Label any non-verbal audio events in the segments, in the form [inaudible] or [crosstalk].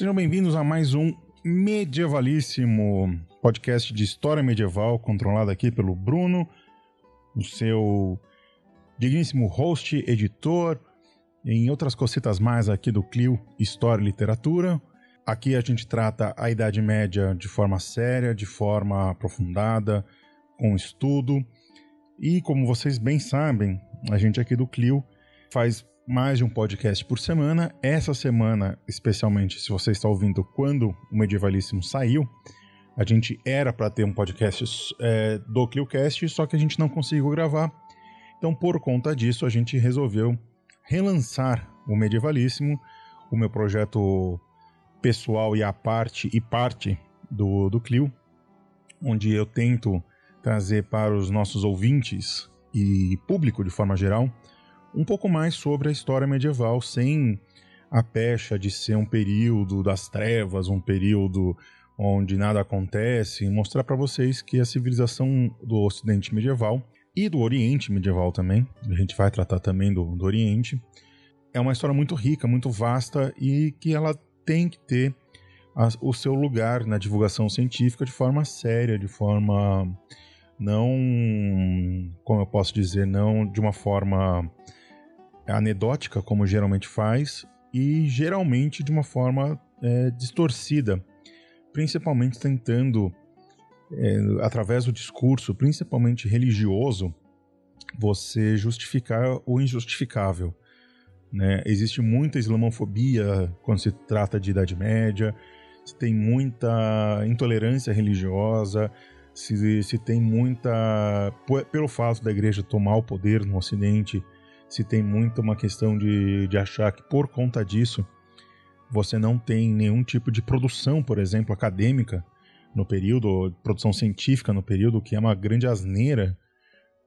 Sejam bem-vindos a mais um medievalíssimo podcast de história medieval, controlado aqui pelo Bruno, o seu digníssimo host, editor, em outras cositas mais aqui do Clio História e Literatura. Aqui a gente trata a Idade Média de forma séria, de forma aprofundada, com estudo. E como vocês bem sabem, a gente aqui do Clio faz mais de um podcast por semana. Essa semana, especialmente se você está ouvindo quando o Medievalíssimo saiu, a gente era para ter um podcast é, do ClioCast, só que a gente não conseguiu gravar. Então, por conta disso, a gente resolveu relançar o Medievalíssimo, o meu projeto pessoal e a parte e parte do, do Clio, onde eu tento trazer para os nossos ouvintes e público de forma geral um pouco mais sobre a história medieval, sem a pecha de ser um período das trevas, um período onde nada acontece, mostrar para vocês que a civilização do Ocidente medieval e do Oriente medieval também, a gente vai tratar também do, do Oriente, é uma história muito rica, muito vasta e que ela tem que ter a, o seu lugar na divulgação científica de forma séria, de forma não, como eu posso dizer, não de uma forma anedótica, como geralmente faz, e geralmente de uma forma é, distorcida, principalmente tentando, é, através do discurso, principalmente religioso, você justificar o injustificável. Né? Existe muita islamofobia quando se trata de Idade Média, se tem muita intolerância religiosa, se, se tem muita. Pelo fato da igreja tomar o poder no Ocidente, se tem muito uma questão de, de achar que por conta disso você não tem nenhum tipo de produção, por exemplo, acadêmica no período, produção científica no período, que é uma grande asneira,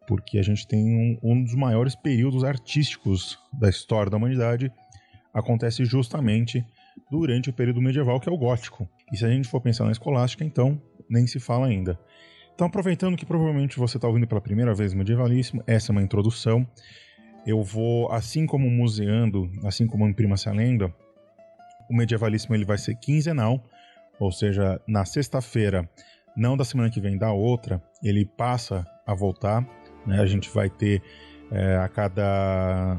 porque a gente tem um, um dos maiores períodos artísticos da história da humanidade, acontece justamente durante o período medieval, que é o gótico. E se a gente for pensar na escolástica, então nem se fala ainda. Então, aproveitando que provavelmente você está ouvindo pela primeira vez Medievalíssimo, essa é uma introdução eu vou, assim como museando, assim como imprima-se a lenda, o medievalíssimo ele vai ser quinzenal, ou seja, na sexta-feira, não da semana que vem, da outra, ele passa a voltar. Né? A gente vai ter é, a cada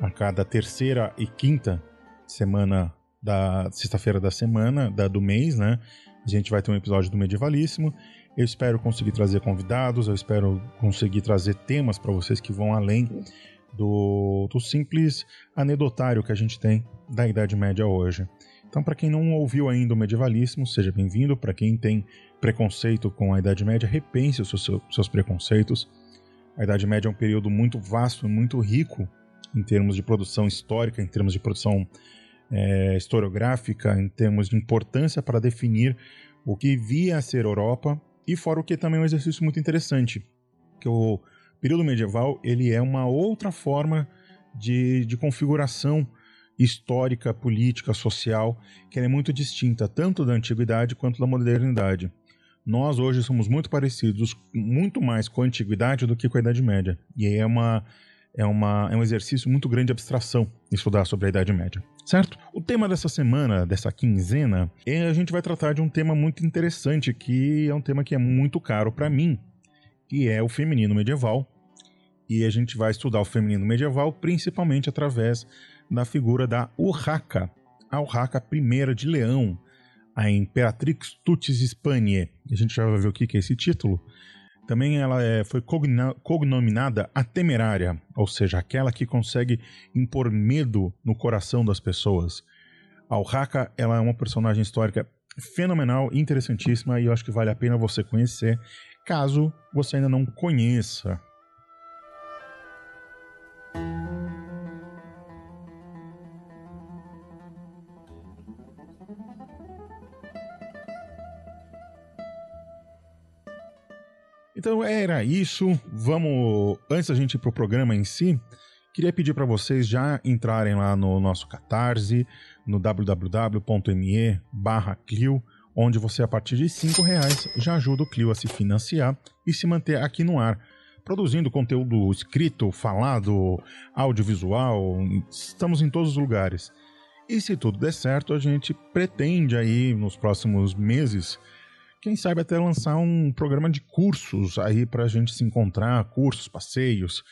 a cada terceira e quinta semana da sexta-feira da semana da, do mês, né? A gente vai ter um episódio do medievalíssimo. Eu espero conseguir trazer convidados, eu espero conseguir trazer temas para vocês que vão além do, do simples anedotário que a gente tem da Idade Média hoje. Então, para quem não ouviu ainda o medievalismo, seja bem-vindo. Para quem tem preconceito com a Idade Média, repense os seus, seus preconceitos. A Idade Média é um período muito vasto e muito rico em termos de produção histórica, em termos de produção é, historiográfica, em termos de importância para definir o que via a ser Europa, e fora o que também é um exercício muito interessante, que o período medieval ele é uma outra forma de, de configuração histórica, política, social, que é muito distinta tanto da antiguidade quanto da modernidade. Nós hoje somos muito parecidos, muito mais com a antiguidade do que com a Idade Média. E aí é, uma, é, uma, é um exercício muito grande de abstração estudar sobre a Idade Média. Certo? O tema dessa semana, dessa quinzena, é, a gente vai tratar de um tema muito interessante, que é um tema que é muito caro para mim, que é o feminino medieval, e a gente vai estudar o feminino medieval principalmente através da figura da Urraca, a Urraca I de Leão, a Imperatrix Tutis Hispaniae. A gente já vai ver o que é esse título. Também ela é, foi cognominada a Temerária, ou seja, aquela que consegue impor medo no coração das pessoas. A Urraca ela é uma personagem histórica fenomenal, interessantíssima e eu acho que vale a pena você conhecer, caso você ainda não conheça. Então era isso. Vamos. Antes da gente ir pro programa em si, queria pedir para vocês já entrarem lá no nosso Catarse, no www.me Clio, onde você, a partir de cinco reais, já ajuda o Clio a se financiar e se manter aqui no ar. Produzindo conteúdo escrito, falado, audiovisual, estamos em todos os lugares. E se tudo der certo, a gente pretende aí nos próximos meses, quem sabe até lançar um programa de cursos aí para a gente se encontrar, cursos, passeios,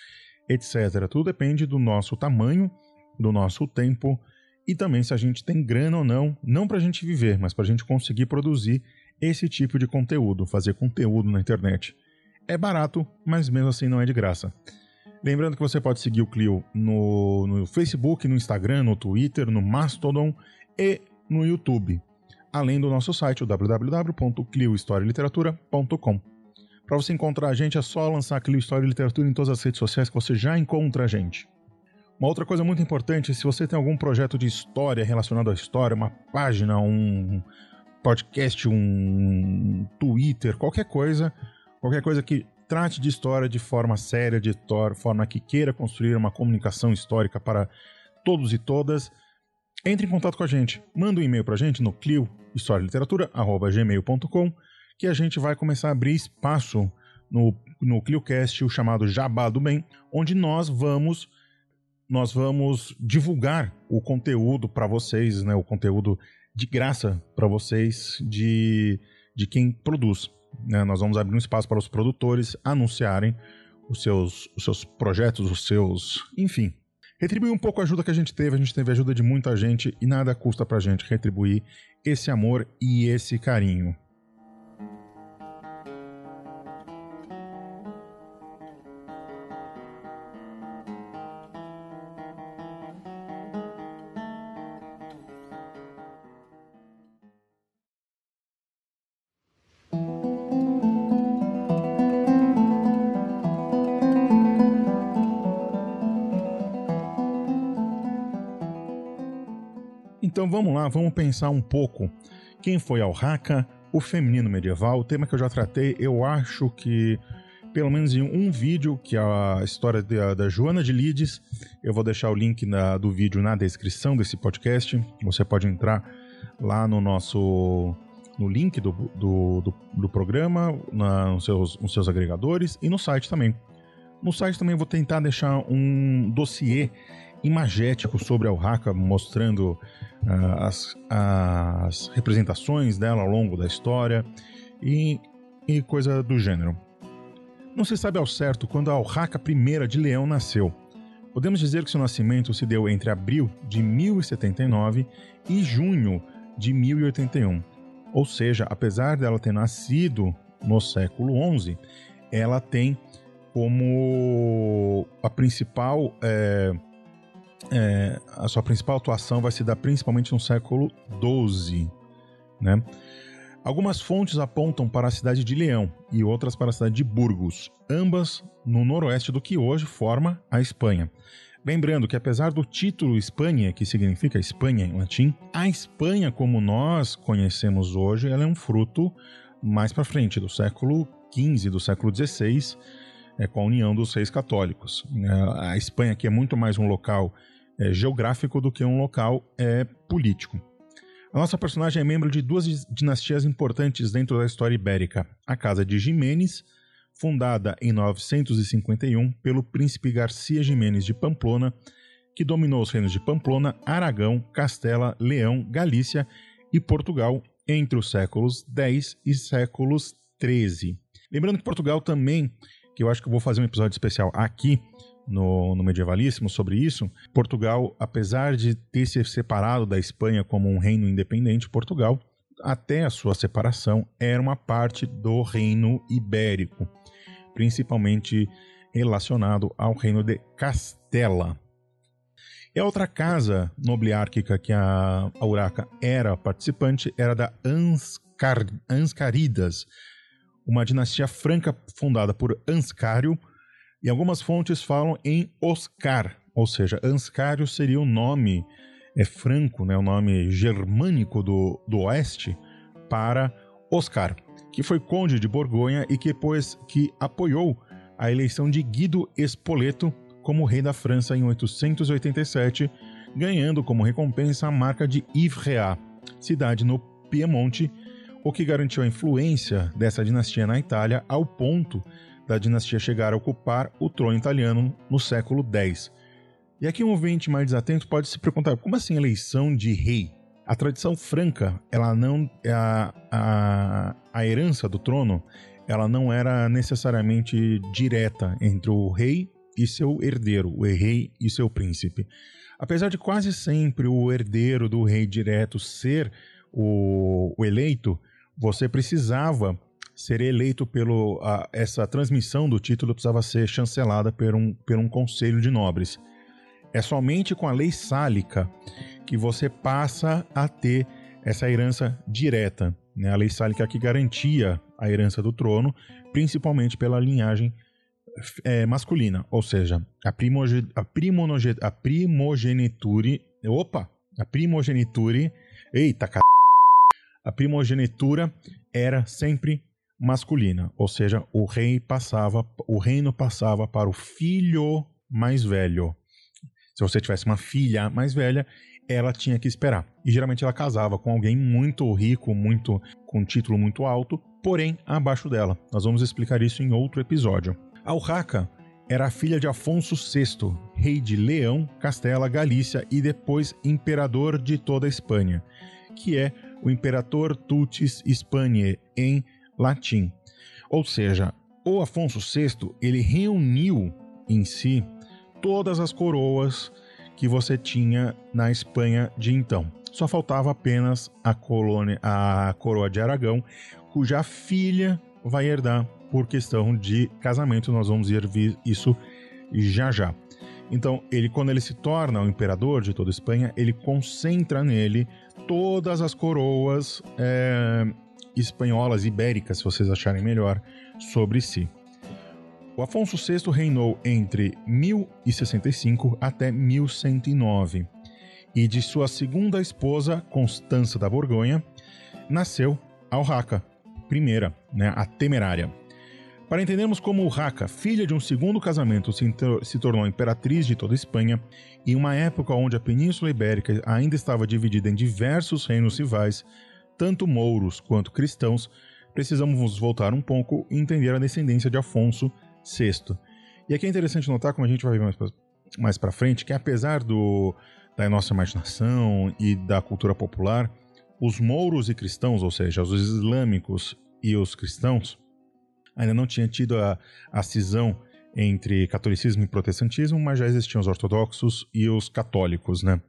etc. Tudo depende do nosso tamanho, do nosso tempo e também se a gente tem grana ou não, não para a gente viver, mas para a gente conseguir produzir esse tipo de conteúdo, fazer conteúdo na internet. É barato, mas mesmo assim não é de graça. Lembrando que você pode seguir o Clio no, no Facebook, no Instagram, no Twitter, no Mastodon e no YouTube, além do nosso site, www.cliohistorialiteratura.com. Para você encontrar a gente é só lançar Clio História e Literatura em todas as redes sociais que você já encontra a gente. Uma outra coisa muito importante, se você tem algum projeto de história relacionado à história, uma página, um podcast, um Twitter, qualquer coisa, qualquer coisa que trate de história de forma séria, de forma que queira construir uma comunicação histórica para todos e todas, entre em contato com a gente. Manda um e-mail para a gente no clio historialiteratura@gmail.com que a gente vai começar a abrir espaço no, no ClioCast, o chamado Jabá do Bem, onde nós vamos nós vamos divulgar o conteúdo para vocês, né, o conteúdo de graça para vocês de, de quem produz. Né? Nós vamos abrir um espaço para os produtores anunciarem os seus, os seus projetos, os seus. Enfim. Retribuir um pouco a ajuda que a gente teve. A gente teve ajuda de muita gente e nada custa para a gente retribuir esse amor e esse carinho. Então vamos pensar um pouco quem foi Al Haka, o feminino medieval, o tema que eu já tratei, eu acho que pelo menos em um vídeo, que é a história da, da Joana de Lides. Eu vou deixar o link na, do vídeo na descrição desse podcast. Você pode entrar lá no nosso no link do, do, do, do programa, na, nos, seus, nos seus agregadores e no site também. No site também vou tentar deixar um dossiê imagético sobre a Urraca, mostrando uh, as, as representações dela ao longo da história e, e coisa do gênero. Não se sabe ao certo quando a Urraca I de Leão nasceu. Podemos dizer que seu nascimento se deu entre abril de 1079 e junho de 1081. Ou seja, apesar dela ter nascido no século XI, ela tem como a principal é, é, a sua principal atuação vai se dar principalmente no século XII. Né? Algumas fontes apontam para a cidade de Leão e outras para a cidade de Burgos, ambas no noroeste do que hoje forma a Espanha. Lembrando que apesar do título Espanha, que significa Espanha em latim, a Espanha como nós conhecemos hoje, ela é um fruto mais para frente do século XV, do século XVI, é, com a união dos reis católicos. É, a Espanha aqui é muito mais um local é, geográfico do que um local é, político. A nossa personagem é membro de duas dinastias importantes dentro da história ibérica: a Casa de Jiménez, fundada em 951 pelo príncipe Garcia Jiménez de Pamplona, que dominou os reinos de Pamplona, Aragão, Castela, Leão, Galícia e Portugal entre os séculos X e séculos XIII. Lembrando que Portugal também, que eu acho que eu vou fazer um episódio especial aqui, no, no Medievalíssimo sobre isso. Portugal, apesar de ter se separado da Espanha como um reino independente, Portugal, até a sua separação, era uma parte do reino ibérico, principalmente relacionado ao reino de Castela. E a outra casa nobiliárquica que a Auraca era participante era da Anscar, Anscaridas, uma dinastia franca fundada por Anscário, e algumas fontes falam em Oscar, ou seja, Anscário seria o nome é franco, né, o nome germânico do, do oeste para Oscar, que foi conde de Borgonha e que depois que apoiou a eleição de Guido Espoleto como rei da França em 887, ganhando como recompensa a marca de Ivrea, cidade no Piemonte, o que garantiu a influência dessa dinastia na Itália ao ponto da dinastia chegar a ocupar o trono italiano no século X. E aqui um ouvinte mais desatento pode se perguntar, como assim eleição de rei? A tradição franca, ela não a, a, a herança do trono, ela não era necessariamente direta entre o rei e seu herdeiro, o rei e seu príncipe. Apesar de quase sempre o herdeiro do rei direto ser o, o eleito, você precisava ser eleito pelo a, essa transmissão do título precisava ser chancelada por um, por um conselho de nobres. É somente com a lei sálica que você passa a ter essa herança direta. Né? A lei sálica que garantia a herança do trono, principalmente pela linhagem é, masculina, ou seja, a, primoge, a, a primogeniture. Opa! A primogeniture. Eita, car... A primogenitura era sempre masculina, ou seja, o rei passava, o reino passava para o filho mais velho. Se você tivesse uma filha mais velha, ela tinha que esperar. E geralmente ela casava com alguém muito rico, muito com um título muito alto, porém abaixo dela. Nós vamos explicar isso em outro episódio. Alraca era filha de Afonso VI, rei de Leão, Castela, Galícia e depois imperador de toda a Espanha, que é o Imperator Tutis Hispaniae em latim. Ou seja, o Afonso VI ele reuniu em si todas as coroas que você tinha na Espanha de então. Só faltava apenas a, colônia, a coroa de Aragão, cuja filha vai herdar por questão de casamento. Nós vamos ver isso já já. Então, ele quando ele se torna o imperador de toda Espanha, ele concentra nele todas as coroas é, espanholas, ibéricas, se vocês acharem melhor, sobre si. O Afonso VI reinou entre 1065 até 1109, e de sua segunda esposa, Constança da Borgonha, nasceu Alraca, primeira, né, a temerária. Para entendermos como Urraca, filha de um segundo casamento, se, tornou imperatriz de toda a Espanha, em uma época onde a Península Ibérica ainda estava dividida em diversos reinos rivais, tanto mouros quanto cristãos, precisamos voltar um pouco e entender a descendência de Afonso VI. E aqui é interessante notar, como a gente vai ver mais para frente, que apesar do, da nossa imaginação e da cultura popular, os mouros e cristãos, ou seja, os islâmicos e os cristãos, ainda não tinha tido a, a cisão entre catolicismo e protestantismo, mas já existiam os ortodoxos e os católicos, né?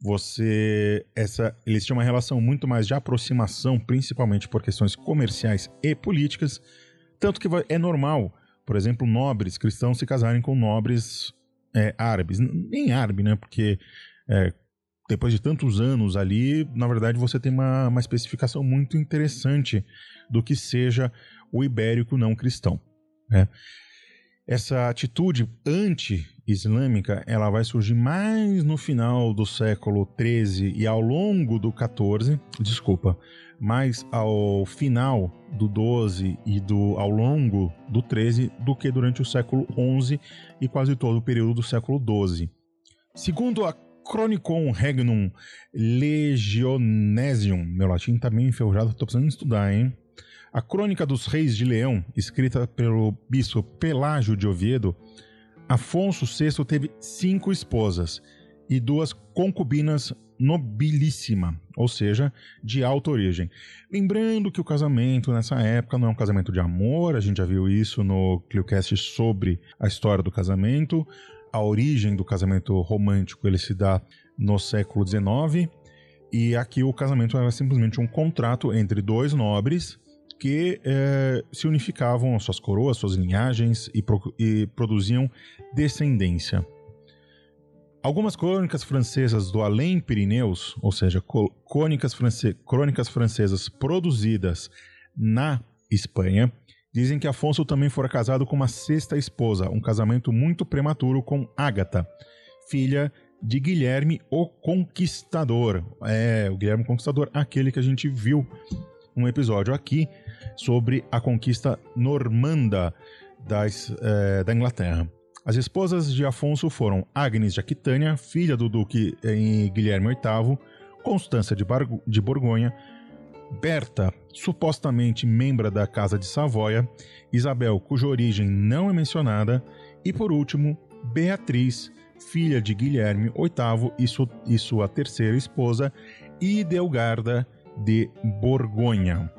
Você essa eles tinham uma relação muito mais de aproximação, principalmente por questões comerciais e políticas, tanto que é normal, por exemplo, nobres cristãos se casarem com nobres é, árabes, nem árabe, né? Porque é, depois de tantos anos ali, na verdade você tem uma, uma especificação muito interessante do que seja o ibérico não cristão. Né? Essa atitude anti-islâmica ela vai surgir mais no final do século XIII e ao longo do XIV, desculpa, mais ao final do XII e do, ao longo do XIII do que durante o século XI e quase todo o período do século XII. Segundo a Chronicon Regnum Legionesium, meu latim tá meio enferrujado, tô precisando estudar, hein? A Crônica dos Reis de Leão, escrita pelo bispo Pelágio de Oviedo, Afonso VI teve cinco esposas e duas concubinas nobilíssima, ou seja, de alta origem. Lembrando que o casamento nessa época não é um casamento de amor, a gente já viu isso no ClioCast sobre a história do casamento. A origem do casamento romântico ele se dá no século XIX, e aqui o casamento era simplesmente um contrato entre dois nobres que é, se unificavam suas coroas, suas linhagens e, pro, e produziam descendência. Algumas crônicas francesas do além Pirineus, ou seja, crônicas, france crônicas francesas produzidas na Espanha, dizem que Afonso também fora casado com uma sexta esposa, um casamento muito prematuro com Ágata, filha de Guilherme o Conquistador. É, o Guilherme Conquistador, aquele que a gente viu um episódio aqui sobre a conquista normanda das, é, da Inglaterra. As esposas de Afonso foram Agnes de Aquitânia, filha do duque Guilherme VIII, Constância de, Bar de Borgonha, Berta, supostamente membro da Casa de Savoia, Isabel, cuja origem não é mencionada, e por último, Beatriz, filha de Guilherme VIII e, su e sua terceira esposa, Idelgarda de Borgonha.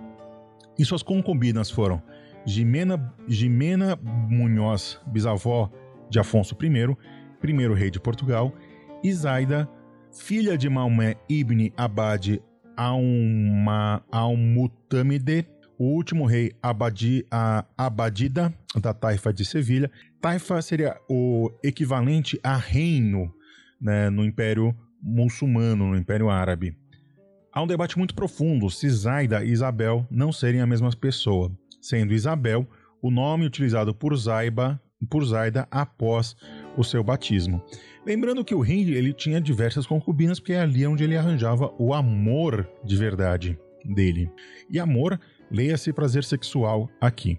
E suas concubinas foram Jimena, Jimena Munhoz, bisavó de Afonso I, primeiro rei de Portugal, Isaida, filha de Maomé ibn Abad al-Mutamide, o último rei Abadi, a Abadida, da Taifa de Sevilha. Taifa seria o equivalente a reino né, no Império Muçulmano, no Império Árabe. Há um debate muito profundo se Zaida e Isabel não serem a mesma pessoa, sendo Isabel o nome utilizado por Zaiba, por Zaida após o seu batismo. Lembrando que o rei ele tinha diversas concubinas, porque é ali onde ele arranjava o amor de verdade dele. E amor, leia-se prazer sexual aqui.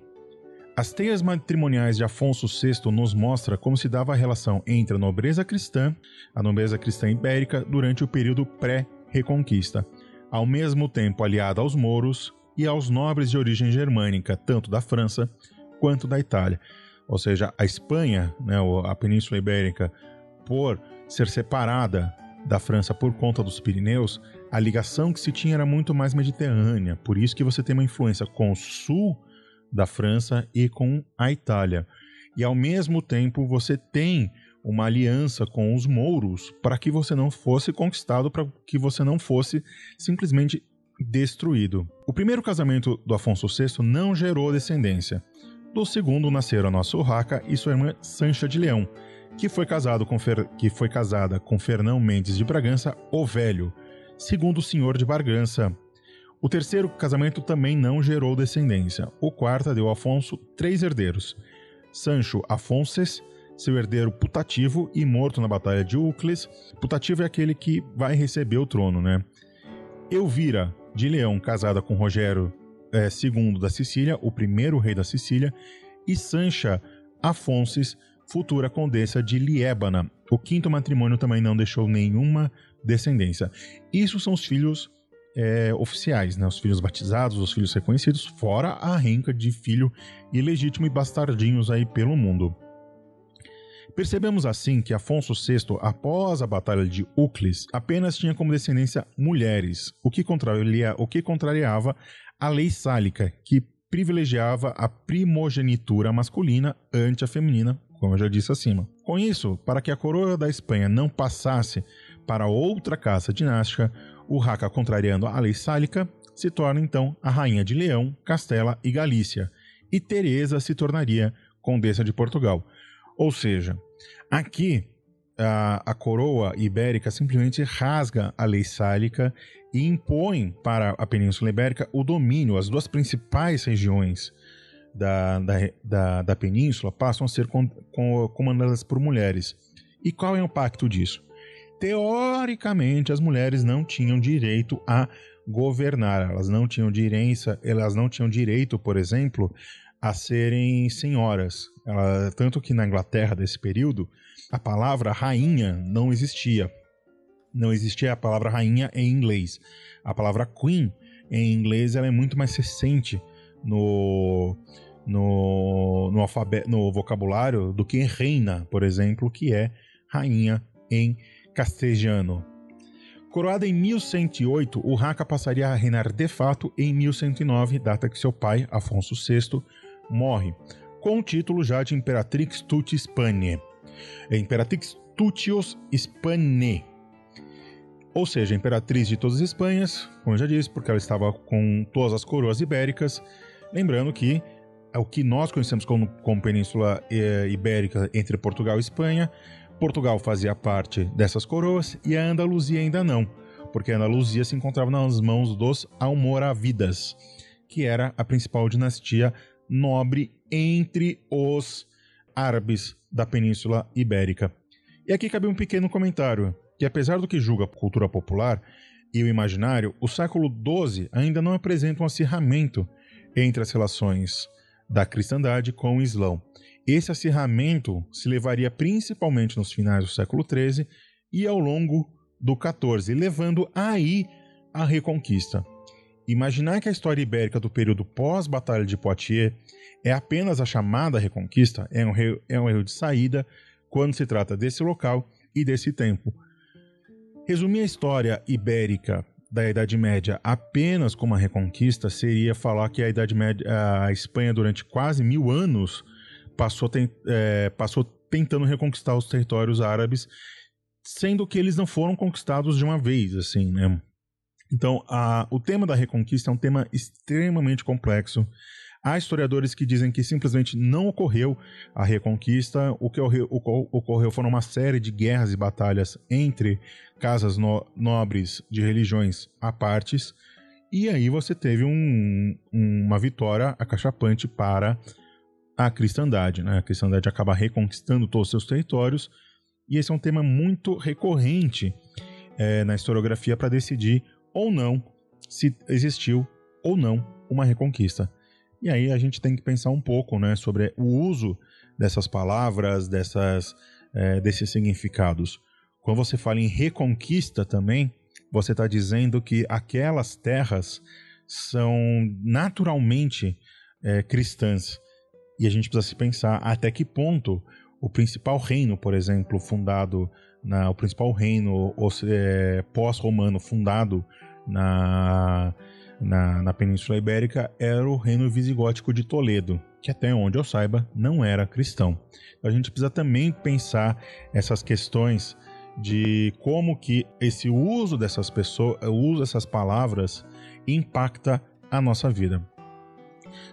As teias matrimoniais de Afonso VI nos mostra como se dava a relação entre a nobreza cristã, a nobreza cristã ibérica, durante o período pré-reconquista, ao mesmo tempo aliada aos mouros e aos nobres de origem germânica, tanto da França quanto da Itália. Ou seja, a Espanha, né, a Península Ibérica, por ser separada da França por conta dos Pirineus, a ligação que se tinha era muito mais mediterrânea. Por isso que você tem uma influência com o sul da França e com a Itália. E ao mesmo tempo você tem uma aliança com os mouros para que você não fosse conquistado, para que você não fosse simplesmente destruído. O primeiro casamento do Afonso VI não gerou descendência. Do segundo nasceram nosso Urraca e sua irmã Sancha de Leão, que foi, casado com Fer... que foi casada com Fernão Mendes de Bragança, o Velho, segundo o senhor de Bragança. O terceiro casamento também não gerou descendência. O quarto deu a Afonso três herdeiros: Sancho Afonses, seu herdeiro putativo e morto na Batalha de Ucles. Putativo é aquele que vai receber o trono, né? Elvira de Leão, casada com Rogério é, II da Sicília, o primeiro rei da Sicília, e Sancha Afonses, futura condessa de Liébana. O quinto matrimônio também não deixou nenhuma descendência. Isso são os filhos é, oficiais, né? os filhos batizados, os filhos reconhecidos, fora a renca de filho ilegítimo e bastardinhos aí pelo mundo. Percebemos assim que Afonso VI, após a Batalha de Ucles, apenas tinha como descendência mulheres, o que, o que contrariava a lei sálica, que privilegiava a primogenitura masculina ante a feminina, como eu já disse acima. Com isso, para que a coroa da Espanha não passasse para outra casa dinástica, o Raca, contrariando a lei sálica, se torna então a rainha de Leão, Castela e Galícia, e Teresa se tornaria condessa de Portugal. Ou seja, aqui a, a coroa ibérica simplesmente rasga a lei sálica e impõe para a Península Ibérica o domínio, as duas principais regiões da, da, da, da península passam a ser com, com, comandadas por mulheres. E qual é o impacto disso? Teoricamente, as mulheres não tinham direito a governar, elas não tinham direito, elas não tinham direito, por exemplo, a serem senhoras. Ela, tanto que na Inglaterra desse período, a palavra rainha não existia. Não existia a palavra rainha em inglês. A palavra queen em inglês ela é muito mais recente no, no, no, alfabeto, no vocabulário do que reina, por exemplo, que é rainha em castelhano. Coroada em 1108, o Urraca passaria a reinar de fato em 1109, data que seu pai, Afonso VI, morre, com o título já de Imperatrix Tutti Hispaniae. Imperatrix Tutios Hispanae, ou seja, imperatriz de todas as Espanhas, como eu já disse, porque ela estava com todas as coroas ibéricas, Lembrando que é o que nós conhecemos como, como Península é, Ibérica entre Portugal e Espanha, Portugal fazia parte dessas coroas e a Andaluzia ainda não, porque a Andaluzia se encontrava nas mãos dos Almoravidas, que era a principal dinastia nobre entre os árabes da Península Ibérica. E aqui cabe um pequeno comentário, que apesar do que julga a cultura popular e o imaginário, o século XII ainda não apresenta um acirramento entre as relações da cristandade com o Islão. Esse acirramento se levaria principalmente nos finais do século XIII e ao longo do XIV, levando aí a reconquista. Imaginar que a história ibérica do período pós-Batalha de Poitiers é apenas a chamada reconquista é um, é um erro de saída, quando se trata desse local e desse tempo. Resumir a história ibérica da Idade Média apenas como uma reconquista seria falar que a Idade Média, a Espanha durante quase mil anos passou, tem, é, passou tentando reconquistar os territórios árabes, sendo que eles não foram conquistados de uma vez, assim, né? Então, a, o tema da reconquista é um tema extremamente complexo. Há historiadores que dizem que simplesmente não ocorreu a reconquista. O que ocorreu foram uma série de guerras e batalhas entre casas no nobres de religiões à partes. E aí você teve um, uma vitória acachapante para a cristandade. Né? A cristandade acaba reconquistando todos os seus territórios. E esse é um tema muito recorrente é, na historiografia para decidir ou não se existiu ou não uma reconquista. E aí a gente tem que pensar um pouco né, sobre o uso dessas palavras, dessas, é, desses significados. Quando você fala em reconquista também, você está dizendo que aquelas terras são naturalmente é, cristãs. E a gente precisa se pensar até que ponto o principal reino, por exemplo, fundado na, o principal reino é, pós-romano fundado na, na, na Península Ibérica era o reino visigótico de Toledo, que até onde eu saiba não era cristão. Então a gente precisa também pensar essas questões de como que esse uso dessas pessoas, o uso dessas palavras impacta a nossa vida.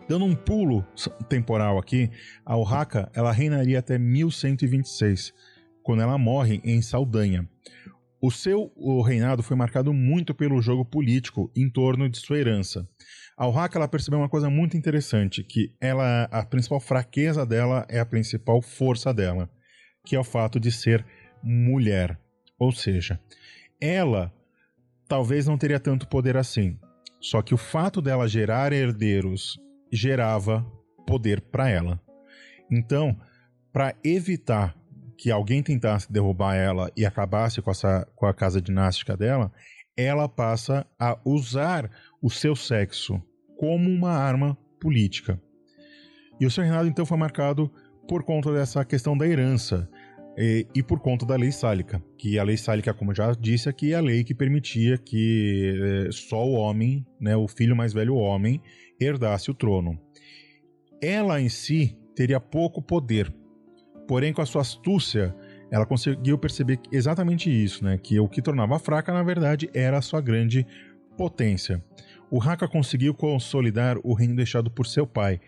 Dando um pulo temporal aqui, a Urraca ela reinaria até 1126, quando ela morre em Saldanha. O seu o reinado foi marcado muito pelo jogo político em torno de sua herança. A Urraca ela percebeu uma coisa muito interessante, que ela a principal fraqueza dela é a principal força dela, que é o fato de ser mulher. Ou seja, ela talvez não teria tanto poder assim. Só que o fato dela gerar herdeiros gerava poder para ela. Então, para evitar que alguém tentasse derrubar ela e acabasse com, essa, com a casa dinástica dela, ela passa a usar o seu sexo como uma arma política. E o seu reinado então foi marcado por conta dessa questão da herança e, e, por conta da lei sálica, que a lei sálica, como já disse aqui, é a lei que permitia que é, só o homem, né, o filho mais velho homem, herdasse o trono. Ela em si teria pouco poder, Porém, com a sua astúcia, ela conseguiu perceber exatamente isso, né? Que o que tornava fraca, na verdade, era a sua grande potência. O Haka conseguiu consolidar o reino deixado por seu pai,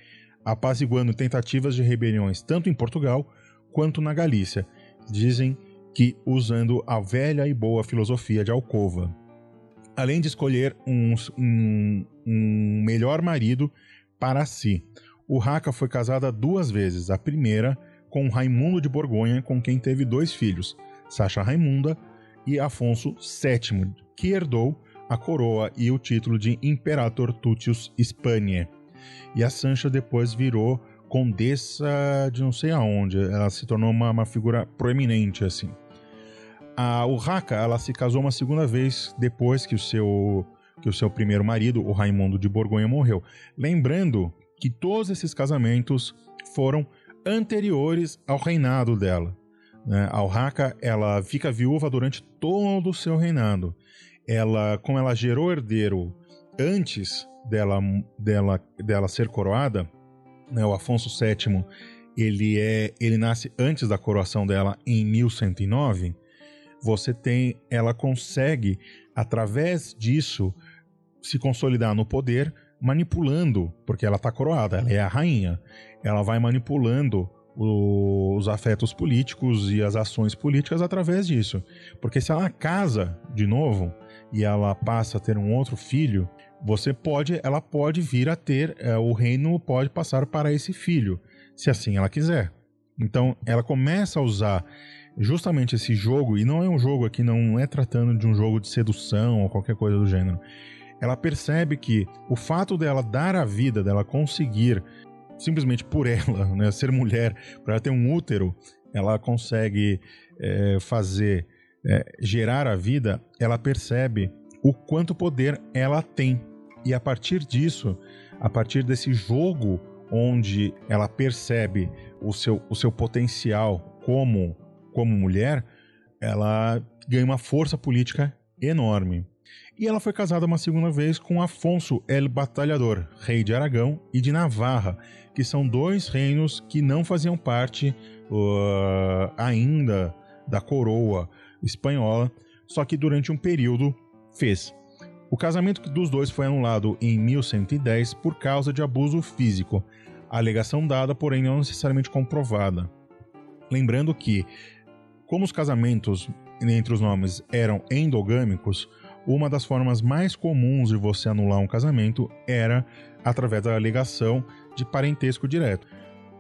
apaziguando tentativas de rebeliões tanto em Portugal quanto na Galícia. Dizem que usando a velha e boa filosofia de Alcova. Além de escolher um, um, um melhor marido para si. O Haka foi casada duas vezes. A primeira com Raimundo de Borgonha, com quem teve dois filhos, Sacha Raimunda e Afonso VII, que herdou a coroa e o título de Imperator Tutius Hispaniae. E a Sancha depois virou condessa de não sei aonde, ela se tornou uma, uma figura proeminente assim. A Urraca, ela se casou uma segunda vez depois que o seu que o seu primeiro marido, o Raimundo de Borgonha, morreu. Lembrando que todos esses casamentos foram anteriores ao reinado dela. Né? A Urraca, ela fica viúva durante todo o seu reinado. Ela, como ela gerou herdeiro antes dela, dela, dela ser coroada, né? o Afonso VII, ele é, ele nasce antes da coroação dela em 1109. Você tem, ela consegue através disso se consolidar no poder, manipulando, porque ela está coroada, ela é a rainha ela vai manipulando os afetos políticos e as ações políticas através disso. Porque se ela casa de novo e ela passa a ter um outro filho, você pode, ela pode vir a ter, é, o reino pode passar para esse filho, se assim ela quiser. Então ela começa a usar justamente esse jogo, e não é um jogo aqui, não é tratando de um jogo de sedução ou qualquer coisa do gênero. Ela percebe que o fato dela dar a vida, dela conseguir simplesmente por ela, né, ser mulher, para ela ter um útero, ela consegue é, fazer, é, gerar a vida, ela percebe o quanto poder ela tem. E a partir disso, a partir desse jogo onde ela percebe o seu, o seu potencial como como mulher, ela ganha uma força política enorme. E ela foi casada uma segunda vez com Afonso el Batalhador, rei de Aragão e de Navarra, que são dois reinos que não faziam parte uh, ainda da coroa espanhola, só que durante um período fez. O casamento dos dois foi anulado em 1110 por causa de abuso físico, a alegação dada, porém não necessariamente comprovada. Lembrando que, como os casamentos entre os nomes eram endogâmicos, uma das formas mais comuns de você anular um casamento era através da alegação de parentesco direto.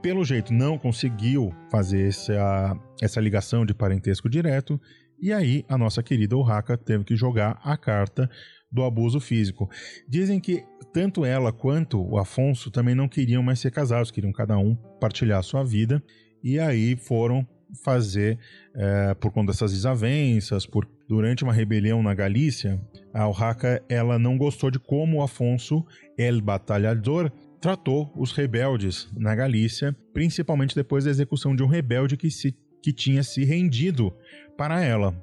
Pelo jeito, não conseguiu fazer essa, essa ligação de parentesco direto, e aí a nossa querida Urraca teve que jogar a carta do abuso físico. Dizem que tanto ela quanto o Afonso também não queriam mais ser casados, queriam cada um partilhar sua vida, e aí foram fazer, é, por conta dessas desavenças, por durante uma rebelião na Galícia, a Urraca ela não gostou de como Afonso el Batalhador tratou os rebeldes na Galícia, principalmente depois da execução de um rebelde que, se, que tinha se rendido para ela.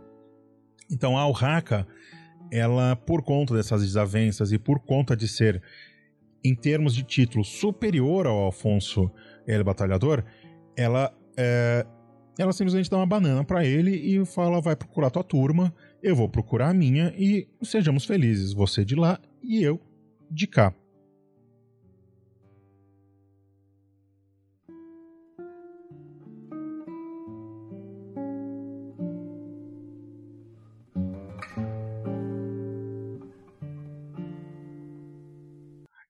Então a Urraca, ela por conta dessas desavenças e por conta de ser em termos de título superior ao Afonso el Batalhador, ela é, ela simplesmente dá uma banana para ele e fala: vai procurar tua turma, eu vou procurar a minha e sejamos felizes, você de lá e eu de cá.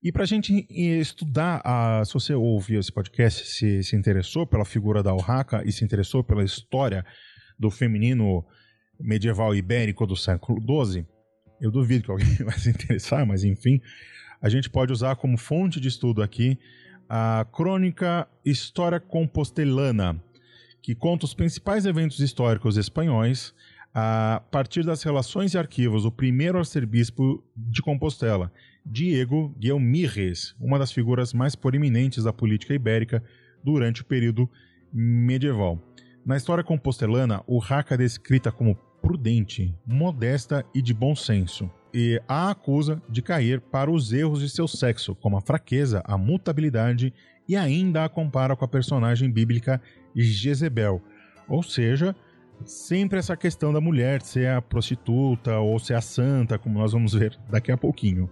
E para a gente estudar, a, se você ouviu esse podcast, se, se interessou pela figura da Urraca e se interessou pela história do feminino medieval ibérico do século XII, eu duvido que alguém [laughs] vai se interessar, mas enfim, a gente pode usar como fonte de estudo aqui a crônica História Compostelana, que conta os principais eventos históricos espanhóis a partir das relações e arquivos do primeiro arcebispo de Compostela Diego Guilmires, uma das figuras mais proeminentes da política ibérica durante o período medieval. Na história compostelana, o Raca é descrita como prudente, modesta e de bom senso, e a acusa de cair para os erros de seu sexo, como a fraqueza, a mutabilidade, e ainda a compara com a personagem bíblica Jezebel, ou seja, sempre essa questão da mulher ser a prostituta ou ser a santa, como nós vamos ver daqui a pouquinho.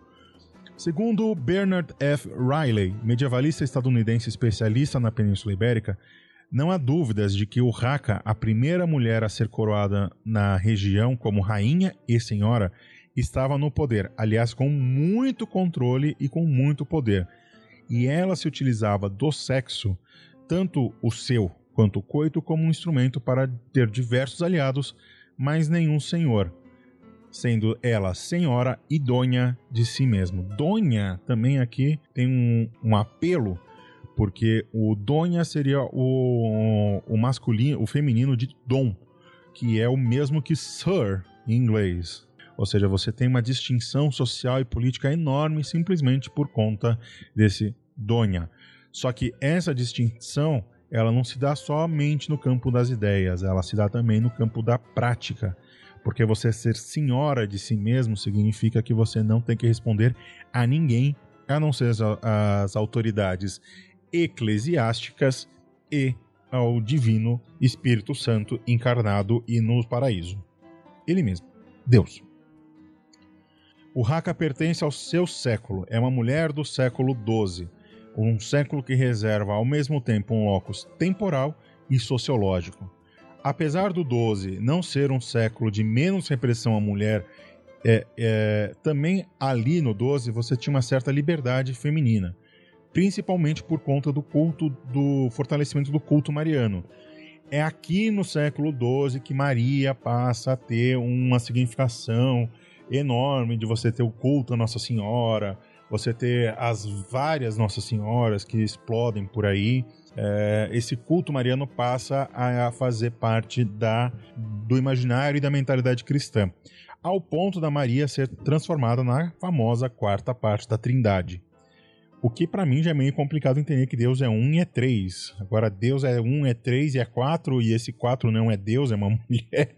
Segundo Bernard F. Riley, medievalista estadunidense especialista na Península Ibérica, não há dúvidas de que Urraca, a primeira mulher a ser coroada na região como rainha e senhora, estava no poder, aliás, com muito controle e com muito poder. E ela se utilizava do sexo, tanto o seu quanto o coito, como um instrumento para ter diversos aliados, mas nenhum senhor sendo ela senhora e donha de si mesmo. Donha também aqui tem um, um apelo, porque o donha seria o, o masculino, o feminino de dom, que é o mesmo que sir em inglês. Ou seja, você tem uma distinção social e política enorme simplesmente por conta desse donha. Só que essa distinção ela não se dá somente no campo das ideias, ela se dá também no campo da prática. Porque você ser senhora de si mesmo significa que você não tem que responder a ninguém, a não ser as, as autoridades eclesiásticas e ao divino Espírito Santo encarnado e no paraíso. Ele mesmo, Deus. O Haka pertence ao seu século, é uma mulher do século XII, um século que reserva ao mesmo tempo um locus temporal e sociológico apesar do 12 não ser um século de menos repressão à mulher, é, é, também ali no 12 você tinha uma certa liberdade feminina, principalmente por conta do culto, do fortalecimento do culto mariano. É aqui no século 12 que Maria passa a ter uma significação enorme de você ter o culto à Nossa Senhora, você ter as várias Nossas Senhoras que explodem por aí é, esse culto mariano passa a fazer parte da, do imaginário e da mentalidade cristã, ao ponto da Maria ser transformada na famosa quarta parte da Trindade. O que para mim já é meio complicado entender que Deus é um e é três. Agora, Deus é um, é três e é quatro, e esse quatro não é Deus, é uma [laughs] mulher.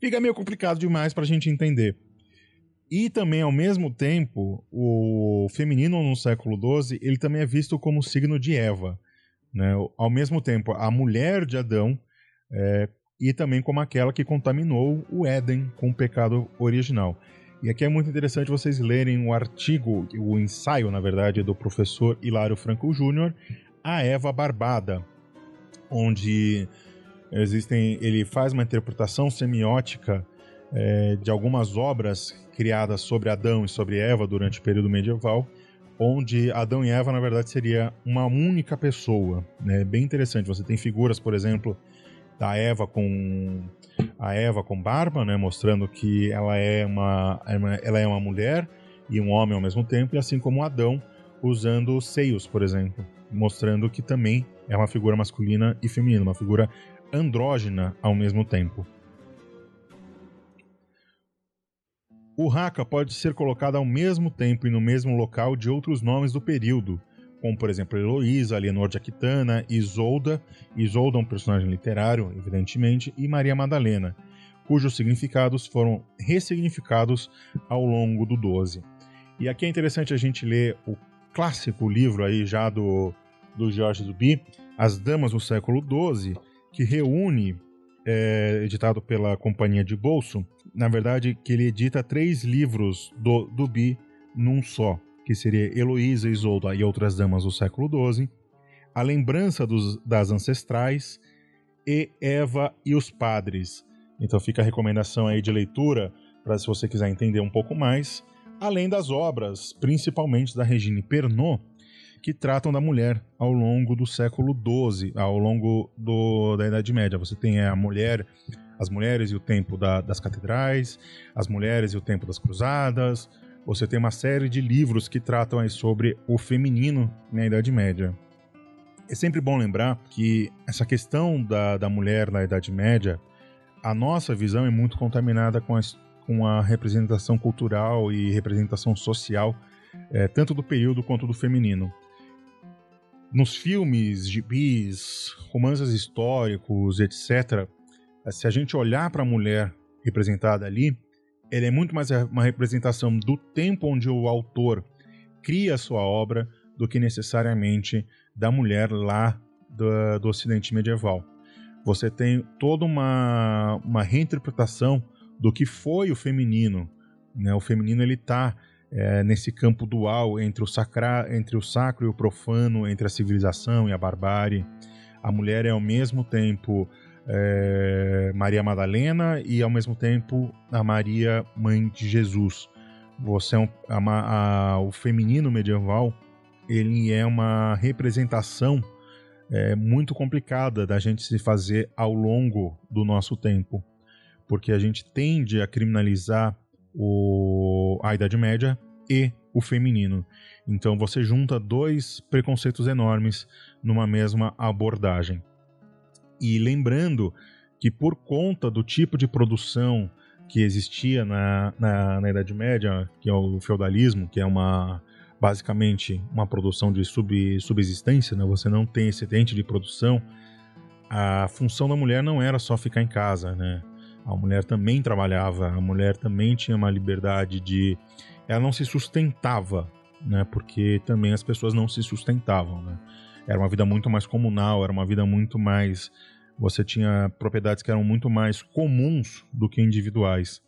Fica meio complicado demais pra gente entender. E também, ao mesmo tempo, o feminino no século XII, ele também é visto como signo de Eva. Né? Ao mesmo tempo, a mulher de Adão é, e também como aquela que contaminou o Éden com o pecado original. E aqui é muito interessante vocês lerem o artigo, o ensaio, na verdade, do professor Hilário Franco Júnior, A Eva Barbada, onde existem, ele faz uma interpretação semiótica é, de algumas obras criadas sobre Adão e sobre Eva durante o período medieval, onde Adão e Eva, na verdade, seria uma única pessoa. É né? bem interessante. Você tem figuras, por exemplo, da Eva com a Eva com barba, né, mostrando que ela é uma ela é uma mulher e um homem ao mesmo tempo, e assim como Adão usando seios, por exemplo, mostrando que também é uma figura masculina e feminina, uma figura andrógena ao mesmo tempo. O Haka pode ser colocado ao mesmo tempo e no mesmo local de outros nomes do período, como por exemplo Heloísa, Alienor de Aquitana, Isolda, Isolda é um personagem literário, evidentemente, e Maria Madalena, cujos significados foram ressignificados ao longo do 12. E aqui é interessante a gente ler o clássico livro aí já do, do Georges Duby, As Damas do Século XII, que reúne, é, editado pela Companhia de Bolso, na verdade que ele edita três livros do Duby num só que seria Heloísa, Isolda e outras damas do século XII, A Lembrança dos, das Ancestrais e Eva e os Padres. Então fica a recomendação aí de leitura para se você quiser entender um pouco mais, além das obras, principalmente da Regine Pernod, que tratam da mulher ao longo do século XII, ao longo do, da Idade Média. Você tem a mulher, as mulheres e o tempo da, das catedrais, as mulheres e o tempo das cruzadas, você tem uma série de livros que tratam aí sobre o feminino na Idade Média. É sempre bom lembrar que essa questão da, da mulher na Idade Média, a nossa visão é muito contaminada com a, com a representação cultural e representação social, é, tanto do período quanto do feminino. Nos filmes, gibis, romances históricos, etc., se a gente olhar para a mulher representada ali, ele é muito mais uma representação do tempo onde o autor cria a sua obra do que necessariamente da mulher lá do, do Ocidente medieval. Você tem toda uma, uma reinterpretação do que foi o feminino. Né? O feminino ele está é, nesse campo dual entre o, sacra, entre o sacro e o profano, entre a civilização e a barbárie. A mulher é ao mesmo tempo é, Maria Madalena e ao mesmo tempo a Maria Mãe de Jesus. Você é um, a, a, o feminino medieval ele é uma representação é, muito complicada da gente se fazer ao longo do nosso tempo, porque a gente tende a criminalizar o, a Idade Média e o feminino. Então você junta dois preconceitos enormes numa mesma abordagem. E lembrando que por conta do tipo de produção que existia na, na, na, Idade Média, que é o feudalismo, que é uma basicamente uma produção de sub, subsistência, né? você não tem excedente de produção, a função da mulher não era só ficar em casa, né? A mulher também trabalhava, a mulher também tinha uma liberdade de. Ela não se sustentava, né? Porque também as pessoas não se sustentavam, né? Era uma vida muito mais comunal, era uma vida muito mais. Você tinha propriedades que eram muito mais comuns do que individuais.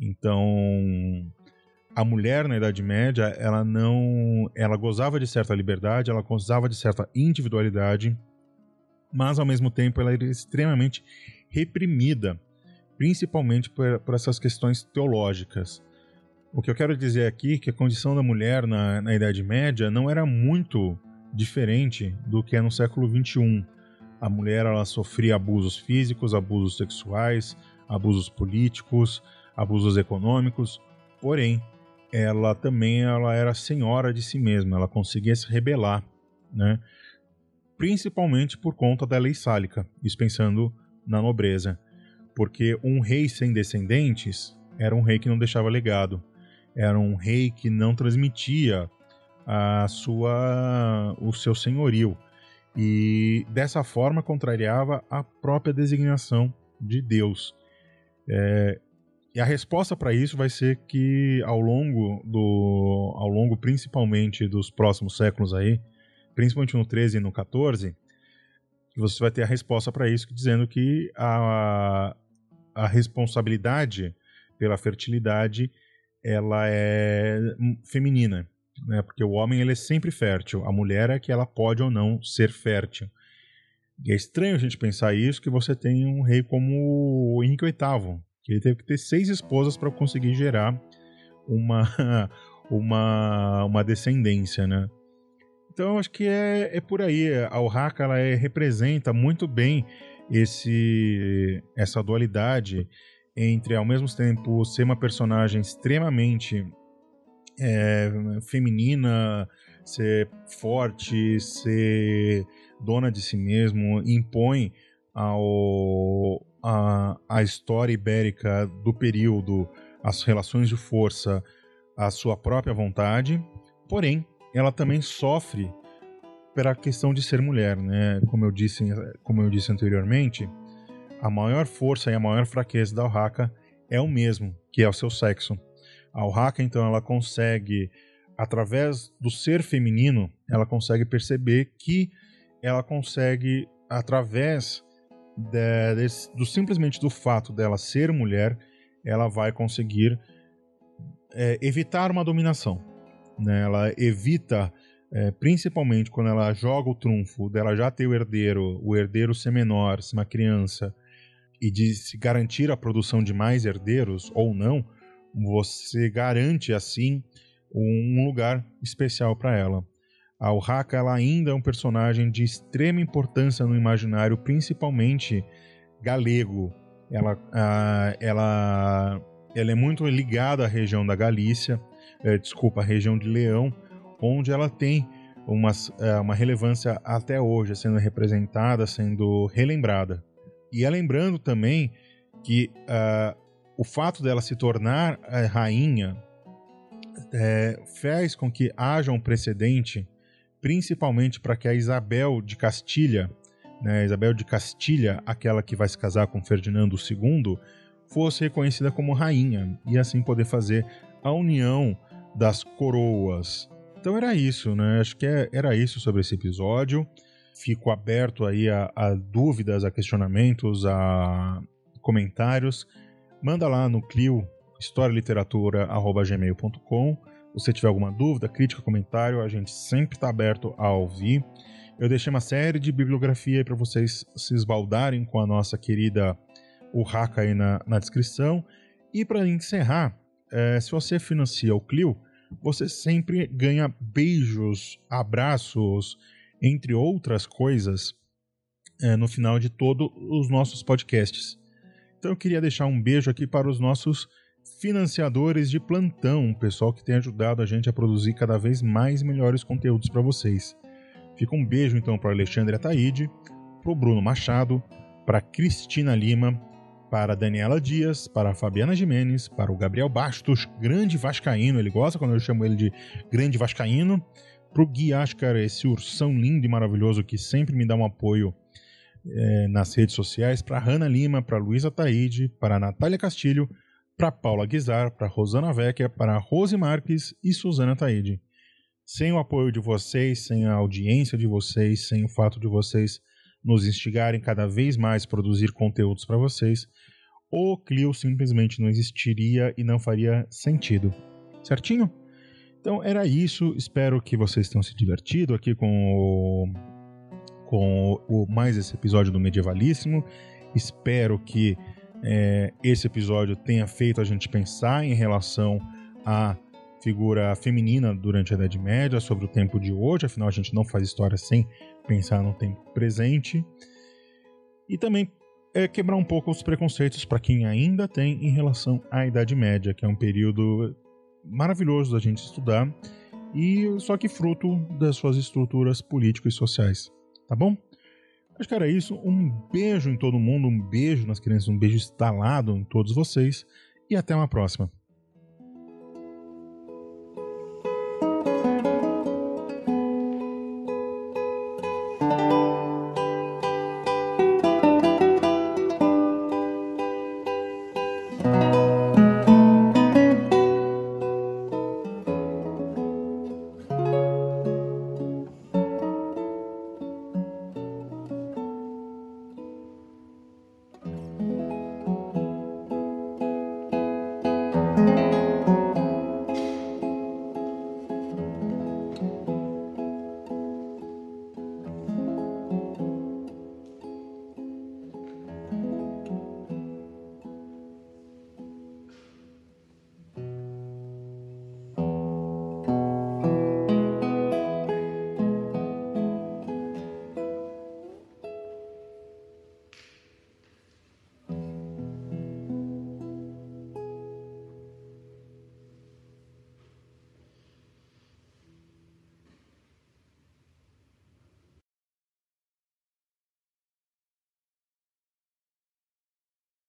Então, a mulher na Idade Média, ela não. Ela gozava de certa liberdade, ela gozava de certa individualidade, mas ao mesmo tempo ela era extremamente reprimida, principalmente por, por essas questões teológicas. O que eu quero dizer aqui é que a condição da mulher na, na Idade Média não era muito diferente do que é no século XXI. A mulher ela sofria abusos físicos, abusos sexuais, abusos políticos, abusos econômicos, porém ela também ela era senhora de si mesma, ela conseguia se rebelar, né? principalmente por conta da lei sálica, dispensando na nobreza, porque um rei sem descendentes era um rei que não deixava legado, era um rei que não transmitia a sua, o seu senhorio. E dessa forma contrariava a própria designação de Deus. É, e a resposta para isso vai ser que ao longo do ao longo principalmente dos próximos séculos aí, principalmente no 13 e no 14, você vai ter a resposta para isso dizendo que a, a responsabilidade pela fertilidade ela é feminina, né? Porque o homem ele é sempre fértil, a mulher é que ela pode ou não ser fértil. E é estranho a gente pensar isso que você tem um rei como Henrique VIII, que ele teve que ter seis esposas para conseguir gerar uma, [laughs] uma, uma descendência, né? Então acho que é, é por aí. A Ohaka ela é, representa muito bem esse essa dualidade entre ao mesmo tempo ser uma personagem extremamente é, feminina, ser forte, ser dona de si mesmo, impõe ao, a, a história ibérica do período, as relações de força, a sua própria vontade, porém, ela também sofre pela questão de ser mulher, né? Como eu disse, como eu disse anteriormente, a maior força e a maior fraqueza da Alhaka é o mesmo, que é o seu sexo. A Alhaka, então, ela consegue, através do ser feminino, ela consegue perceber que ela consegue, através de, de, do simplesmente do fato dela ser mulher, ela vai conseguir é, evitar uma dominação. Né? Ela evita, é, principalmente quando ela joga o trunfo dela já ter o herdeiro, o herdeiro ser menor, ser uma criança, e de se garantir a produção de mais herdeiros ou não, você garante assim um lugar especial para ela. A Urraca ela ainda é um personagem de extrema importância no imaginário, principalmente galego. Ela, uh, ela, ela é muito ligada à região da Galícia, uh, desculpa, à região de Leão, onde ela tem uma, uh, uma relevância até hoje, sendo representada, sendo relembrada. E é lembrando também que uh, o fato dela se tornar rainha é, fez com que haja um precedente principalmente para que a Isabel de Castilha, né, Isabel de Castilha, aquela que vai se casar com Ferdinando II, fosse reconhecida como rainha e assim poder fazer a união das coroas. Então era isso, né? Acho que é, era isso sobre esse episódio. Fico aberto aí a, a dúvidas, a questionamentos, a comentários. Manda lá no Clio historialiteratura@gmail.com você tiver alguma dúvida, crítica, comentário, a gente sempre está aberto a ouvir. Eu deixei uma série de bibliografia para vocês se esbaldarem com a nossa querida Urraca aí na, na descrição. E para encerrar, é, se você financia o Clio, você sempre ganha beijos, abraços, entre outras coisas, é, no final de todos os nossos podcasts. Então eu queria deixar um beijo aqui para os nossos financiadores de plantão, um pessoal que tem ajudado a gente a produzir cada vez mais melhores conteúdos para vocês. Fica um beijo então para Alexandre Ataíde, para o Bruno Machado, para Cristina Lima, para Daniela Dias, para Fabiana Jimenez, para o Gabriel Bastos, grande vascaíno, ele gosta quando eu chamo ele de grande vascaíno, para o Gui Ascar, esse ursão lindo e maravilhoso que sempre me dá um apoio é, nas redes sociais, para Hanna Lima, para Luísa Taide, para Natália Castilho, para Paula Guizar, para Rosana Vecchia, para Rose Marques e Suzana Taide. Sem o apoio de vocês, sem a audiência de vocês, sem o fato de vocês nos instigarem cada vez mais a produzir conteúdos para vocês, o Clio simplesmente não existiria e não faria sentido. Certinho? Então era isso. Espero que vocês tenham se divertido aqui com o, com o, mais esse episódio do Medievalíssimo. Espero que é, esse episódio tenha feito a gente pensar em relação à figura feminina durante a Idade Média, sobre o tempo de hoje, afinal a gente não faz história sem pensar no tempo presente. E também é, quebrar um pouco os preconceitos para quem ainda tem em relação à Idade Média, que é um período maravilhoso da gente estudar, e só que fruto das suas estruturas políticas e sociais. Tá bom? Acho que era isso. Um beijo em todo mundo, um beijo nas crianças, um beijo instalado em todos vocês e até uma próxima.